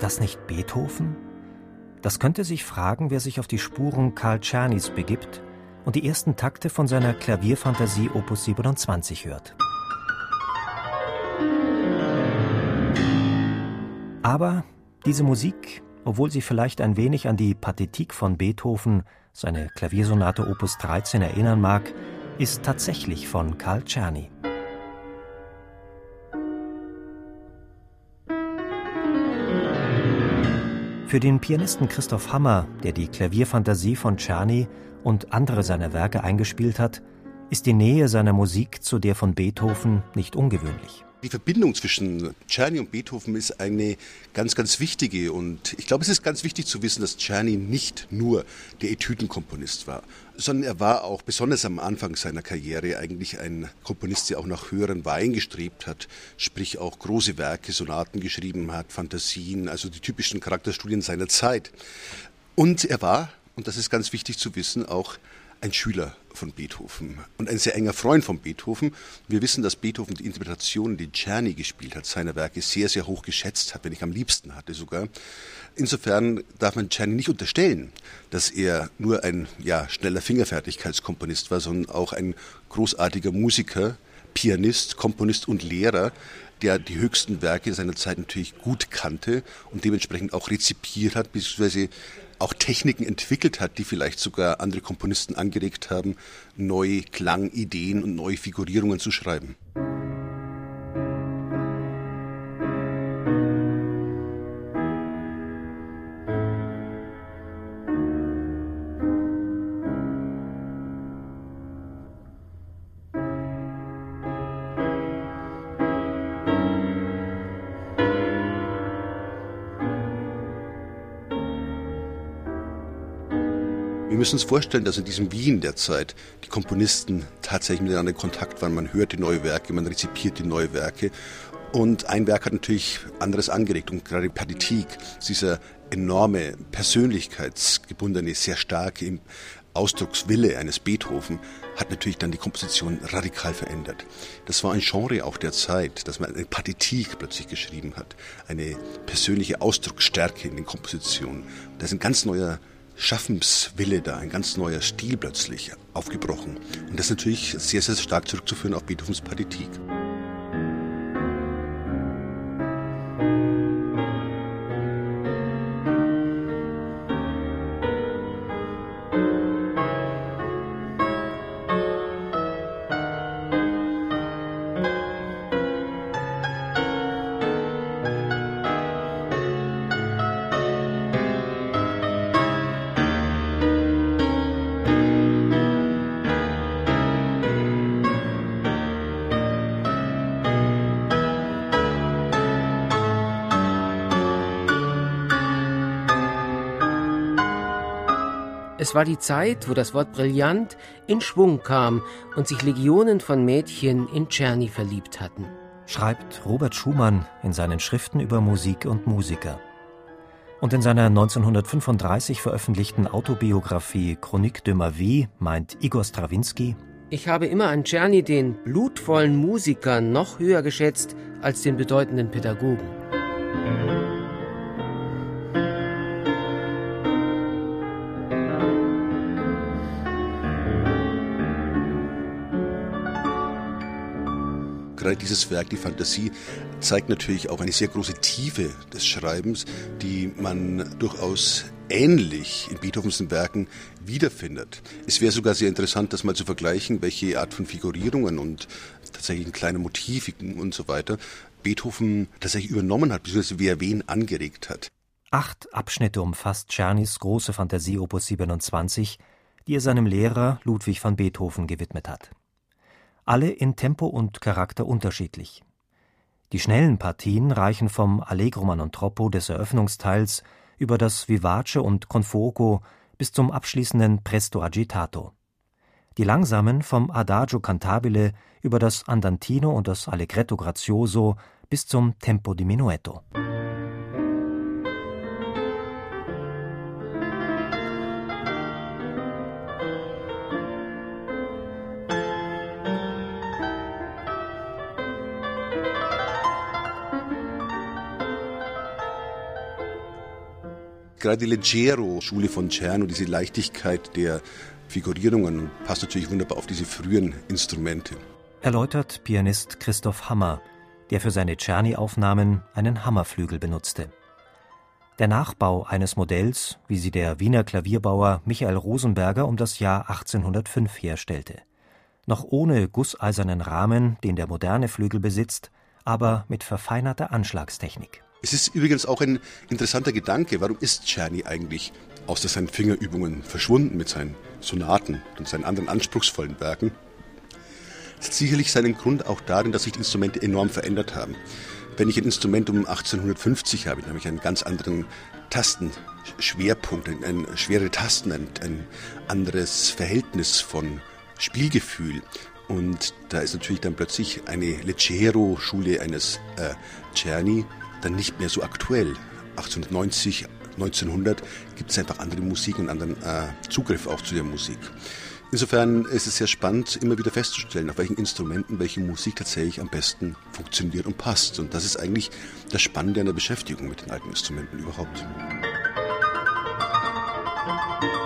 Ist das nicht Beethoven? Das könnte sich fragen, wer sich auf die Spuren Karl Czernys begibt und die ersten Takte von seiner Klavierfantasie Opus 27 hört. Aber diese Musik, obwohl sie vielleicht ein wenig an die Pathetik von Beethoven, seine Klaviersonate Opus 13 erinnern mag, ist tatsächlich von Karl Czerny. Für den Pianisten Christoph Hammer, der die Klavierfantasie von Czerny und andere seiner Werke eingespielt hat, ist die Nähe seiner Musik zu der von Beethoven nicht ungewöhnlich. Die Verbindung zwischen Czerny und Beethoven ist eine ganz, ganz wichtige. Und ich glaube, es ist ganz wichtig zu wissen, dass Czerny nicht nur der Etüdenkomponist war, sondern er war auch besonders am Anfang seiner Karriere eigentlich ein Komponist, der auch nach höheren Wein gestrebt hat, sprich auch große Werke, Sonaten geschrieben hat, Fantasien, also die typischen Charakterstudien seiner Zeit. Und er war, und das ist ganz wichtig zu wissen, auch ein Schüler von Beethoven und ein sehr enger Freund von Beethoven. Wir wissen, dass Beethoven die Interpretationen, die Czerny gespielt hat, seiner Werke sehr, sehr hoch geschätzt hat, wenn ich am liebsten hatte sogar. Insofern darf man Czerny nicht unterstellen, dass er nur ein ja, schneller Fingerfertigkeitskomponist war, sondern auch ein großartiger Musiker, Pianist, Komponist und Lehrer, der die höchsten Werke seiner Zeit natürlich gut kannte und dementsprechend auch rezipiert hat, beziehungsweise auch Techniken entwickelt hat, die vielleicht sogar andere Komponisten angeregt haben, neue Klangideen und neue Figurierungen zu schreiben. Müssen uns vorstellen, dass in diesem Wien der Zeit die Komponisten tatsächlich miteinander in Kontakt waren. Man hört die neue Werke, man rezipiert die neue Werke. Und ein Werk hat natürlich anderes angeregt. Und gerade Partitik, dieser enorme, persönlichkeitsgebundene, sehr starke Ausdruckswille eines Beethoven hat natürlich dann die Komposition radikal verändert. Das war ein Genre auch der Zeit, dass man eine Partitik plötzlich geschrieben hat, eine persönliche Ausdrucksstärke in den Kompositionen. Das ist ein ganz neuer Schaffenswille da, ein ganz neuer Stil plötzlich aufgebrochen. Und das ist natürlich sehr, sehr stark zurückzuführen auf Beethovens Partitik. Es war die Zeit, wo das Wort brillant in Schwung kam und sich Legionen von Mädchen in Czerny verliebt hatten. Schreibt Robert Schumann in seinen Schriften über Musik und Musiker. Und in seiner 1935 veröffentlichten Autobiografie Chronique de ma vie meint Igor Strawinski, Ich habe immer an Czerny den blutvollen Musiker noch höher geschätzt als den bedeutenden Pädagogen. Dieses Werk, die Fantasie, zeigt natürlich auch eine sehr große Tiefe des Schreibens, die man durchaus ähnlich in Beethovens Werken wiederfindet. Es wäre sogar sehr interessant, das mal zu vergleichen, welche Art von Figurierungen und tatsächlich kleine Motiviken und so weiter Beethoven tatsächlich übernommen hat, beziehungsweise wer wen angeregt hat. Acht Abschnitte umfasst Czernys große Fantasie Opus 27, die er seinem Lehrer Ludwig van Beethoven gewidmet hat alle in Tempo und Charakter unterschiedlich. Die schnellen Partien reichen vom Allegro man troppo des Eröffnungsteils über das Vivace und Con fuoco bis zum abschließenden Presto agitato. Die langsamen vom Adagio cantabile über das Andantino und das Allegretto grazioso bis zum Tempo di Gerade die Leggero-Schule von Czerno, diese Leichtigkeit der Figurierungen, passt natürlich wunderbar auf diese frühen Instrumente. Erläutert Pianist Christoph Hammer, der für seine Czerny-Aufnahmen einen Hammerflügel benutzte. Der Nachbau eines Modells, wie sie der Wiener Klavierbauer Michael Rosenberger um das Jahr 1805 herstellte. Noch ohne gusseisernen Rahmen, den der moderne Flügel besitzt, aber mit verfeinerter Anschlagstechnik. Es ist übrigens auch ein interessanter Gedanke, warum ist Czerny eigentlich außer seinen Fingerübungen verschwunden mit seinen Sonaten und seinen anderen anspruchsvollen Werken? Es hat sicherlich seinen Grund auch darin, dass sich die Instrumente enorm verändert haben. Wenn ich ein Instrument um 1850 habe, dann habe ich einen ganz anderen Tastenschwerpunkt, ein, ein schwere Tasten, ein, ein anderes Verhältnis von Spielgefühl. Und da ist natürlich dann plötzlich eine Leggero-Schule eines äh, Czerny dann nicht mehr so aktuell. 1890, 1900 gibt es einfach andere Musik und anderen äh, Zugriff auch zu der Musik. Insofern ist es sehr spannend, immer wieder festzustellen, auf welchen Instrumenten welche Musik tatsächlich am besten funktioniert und passt. Und das ist eigentlich das Spannende an der Beschäftigung mit den alten Instrumenten überhaupt. Musik